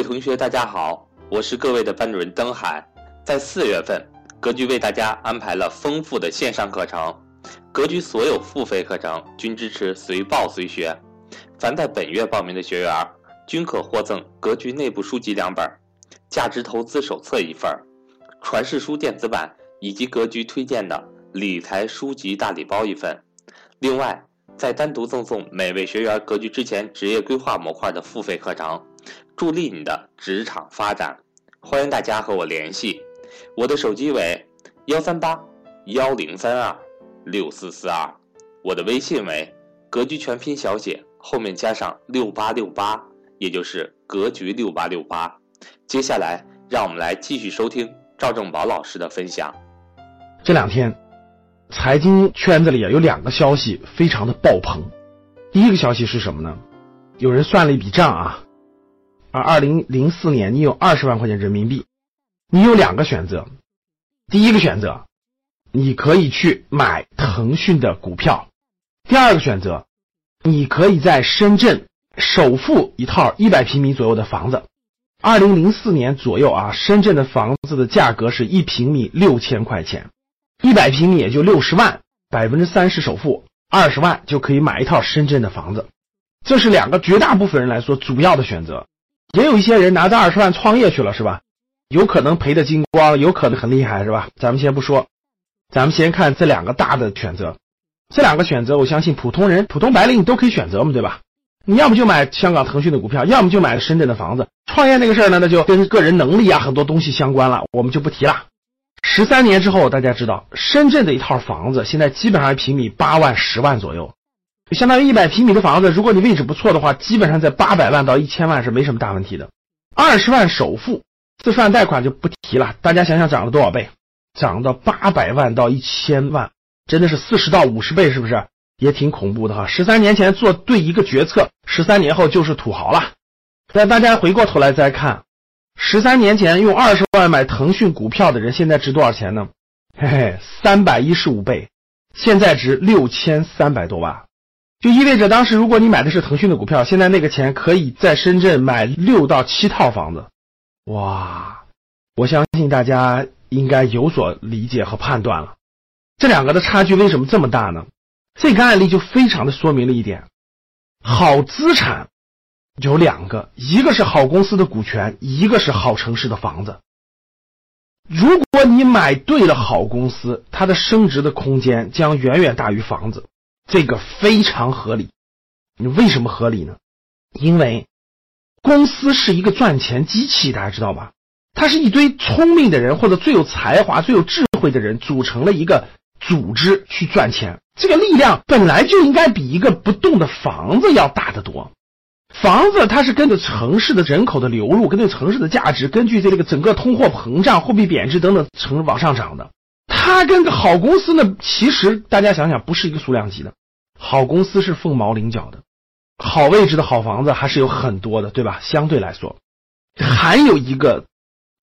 各位同学，大家好，我是各位的班主任登海。在四月份，格局为大家安排了丰富的线上课程，格局所有付费课程均支持随报随学。凡在本月报名的学员，均可获赠格局内部书籍两本，价值投资手册一份，传世书电子版以及格局推荐的理财书籍大礼包一份。另外，再单独赠送每位学员格局之前职业规划模块的付费课程，助力你的职场发展。欢迎大家和我联系，我的手机为幺三八幺零三二六四四二，我的微信为格局全拼小写后面加上六八六八，也就是格局六八六八。接下来，让我们来继续收听赵正宝老师的分享。这两天，财经圈子里啊有两个消息非常的爆棚。第一个消息是什么呢？有人算了一笔账啊，而二零零四年你有二十万块钱人民币，你有两个选择。第一个选择，你可以去买腾讯的股票；第二个选择，你可以在深圳首付一套一百平米左右的房子。二零零四年左右啊，深圳的房子的价格是一平米六千块钱，一百平米也就六十万，百分之三十首付，二十万就可以买一套深圳的房子。这是两个绝大部分人来说主要的选择。也有一些人拿着二十万创业去了，是吧？有可能赔的精光，有可能很厉害，是吧？咱们先不说，咱们先看这两个大的选择。这两个选择，我相信普通人、普通白领你都可以选择嘛，对吧？你要么就买香港腾讯的股票，要么就买深圳的房子。创业那个事儿呢，那就跟个人能力啊很多东西相关了，我们就不提了。十三年之后，大家知道深圳的一套房子现在基本上平米八万、十万左右，就相当于一百平米的房子，如果你位置不错的话，基本上在八百万到一千万是没什么大问题的。二十万首付，四十万贷款就不提了。大家想想涨了多少倍？涨到八百万到一千万，真的是四十到五十倍，是不是？也挺恐怖的哈！十三年前做对一个决策，十三年后就是土豪了。但大家回过头来再看，十三年前用二十万买腾讯股票的人，现在值多少钱呢？嘿嘿，三百一十五倍，现在值六千三百多万，就意味着当时如果你买的是腾讯的股票，现在那个钱可以在深圳买六到七套房子。哇！我相信大家应该有所理解和判断了，这两个的差距为什么这么大呢？这个案例就非常的说明了一点：好资产有两个，一个是好公司的股权，一个是好城市的房子。如果你买对了好公司，它的升值的空间将远远大于房子，这个非常合理。你为什么合理呢？因为公司是一个赚钱机器，大家知道吧？它是一堆聪明的人或者最有才华、最有智慧的人组成了一个组织去赚钱。这个力量本来就应该比一个不动的房子要大得多。房子它是跟着城市的人口的流入，跟着城市的价值，根据这个整个通货膨胀、货币贬值等等成往上涨的。它跟个好公司呢，其实大家想想不是一个数量级的。好公司是凤毛麟角的，好位置的好房子还是有很多的，对吧？相对来说，还有一个，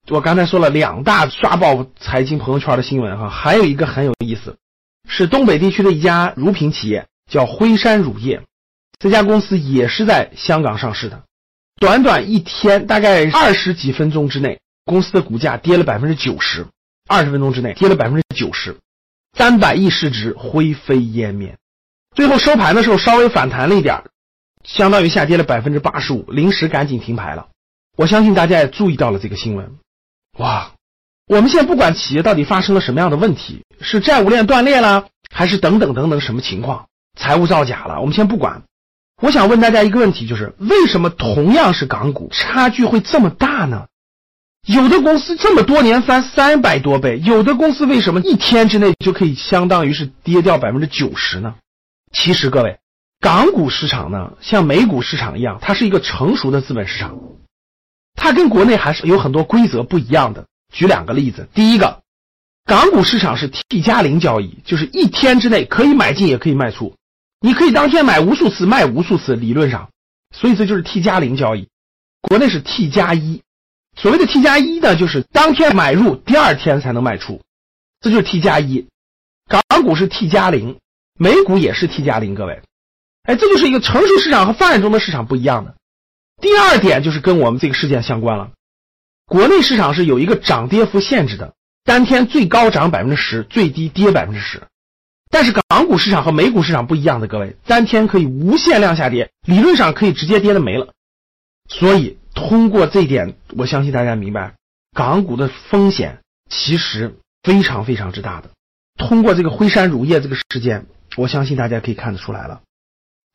我刚才说了两大刷爆财经朋友圈的新闻哈，还有一个很有意思。是东北地区的一家乳品企业，叫辉山乳业。这家公司也是在香港上市的。短短一天，大概二十几分钟之内，公司的股价跌了百分之九十。二十分钟之内跌了百分之九十，三百亿市值灰飞烟灭。最后收盘的时候稍微反弹了一点，相当于下跌了百分之八十五，临时赶紧停牌了。我相信大家也注意到了这个新闻。哇！我们现在不管企业到底发生了什么样的问题，是债务链断裂了，还是等等等等什么情况，财务造假了，我们先不管。我想问大家一个问题，就是为什么同样是港股，差距会这么大呢？有的公司这么多年翻三百多倍，有的公司为什么一天之内就可以相当于是跌掉百分之九十呢？其实各位，港股市场呢，像美股市场一样，它是一个成熟的资本市场，它跟国内还是有很多规则不一样的。举两个例子，第一个，港股市场是 T 加零交易，就是一天之内可以买进也可以卖出，你可以当天买无数次，卖无数次，理论上，所以这就是 T 加零交易。国内是 T 加一，所谓的 T 加一呢，就是当天买入，第二天才能卖出，这就是 T 加一。港股是 T 加零，美股也是 T 加零，各位，哎，这就是一个成熟市场和发展中的市场不一样的。第二点就是跟我们这个事件相关了。国内市场是有一个涨跌幅限制的，当天最高涨百分之十，最低跌百分之十。但是港股市场和美股市场不一样的，各位，当天可以无限量下跌，理论上可以直接跌的没了。所以通过这一点，我相信大家明白，港股的风险其实非常非常之大的。通过这个辉山乳业这个事件，我相信大家可以看得出来了。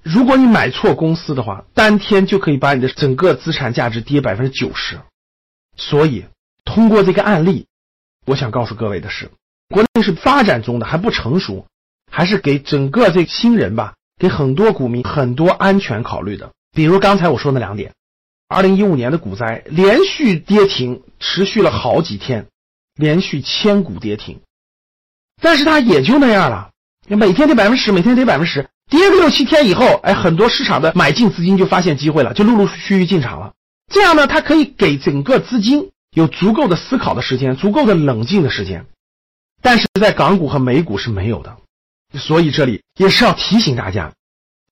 如果你买错公司的话，当天就可以把你的整个资产价值跌百分之九十。所以，通过这个案例，我想告诉各位的是，国内是发展中的，还不成熟，还是给整个这新人吧，给很多股民很多安全考虑的。比如刚才我说那两点，二零一五年的股灾连续跌停，持续了好几天，连续千股跌停，但是它也就那样了，每天跌百分之十，每天跌百分之十。跌个六七天以后，哎，很多市场的买进资金就发现机会了，就陆陆续续进场了。这样呢，它可以给整个资金有足够的思考的时间，足够的冷静的时间。但是在港股和美股是没有的，所以这里也是要提醒大家，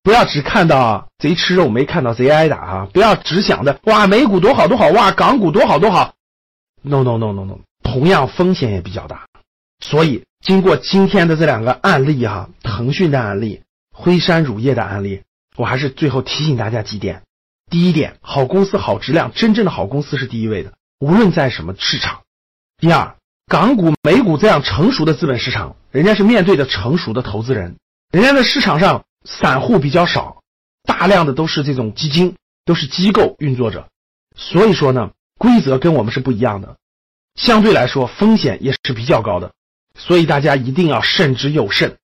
不要只看到贼吃肉，没看到贼挨打啊！不要只想着哇，美股多好多好，哇，港股多好多好。No no no no no，同样风险也比较大。所以经过今天的这两个案例哈，腾讯的案例。辉山乳业的案例，我还是最后提醒大家几点：第一点，好公司、好质量，真正的好公司是第一位的，无论在什么市场；第二，港股、美股这样成熟的资本市场，人家是面对着成熟的投资人，人家的市场上散户比较少，大量的都是这种基金，都是机构运作着，所以说呢，规则跟我们是不一样的，相对来说风险也是比较高的，所以大家一定要慎之又慎，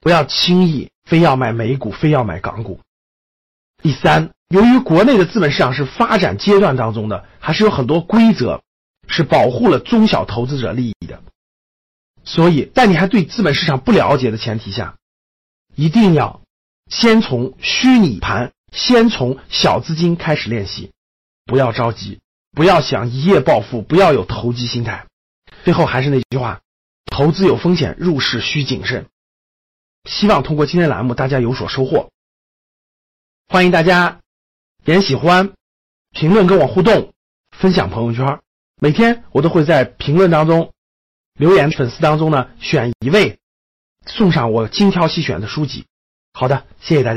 不要轻易。非要买美股，非要买港股。第三，由于国内的资本市场是发展阶段当中的，还是有很多规则是保护了中小投资者利益的。所以，在你还对资本市场不了解的前提下，一定要先从虚拟盘，先从小资金开始练习，不要着急，不要想一夜暴富，不要有投机心态。最后还是那句话，投资有风险，入市需谨慎。希望通过今天栏目，大家有所收获。欢迎大家点喜欢、评论跟我互动、分享朋友圈。每天我都会在评论当中、留言粉丝当中呢，选一位送上我精挑细选的书籍。好的，谢谢大家。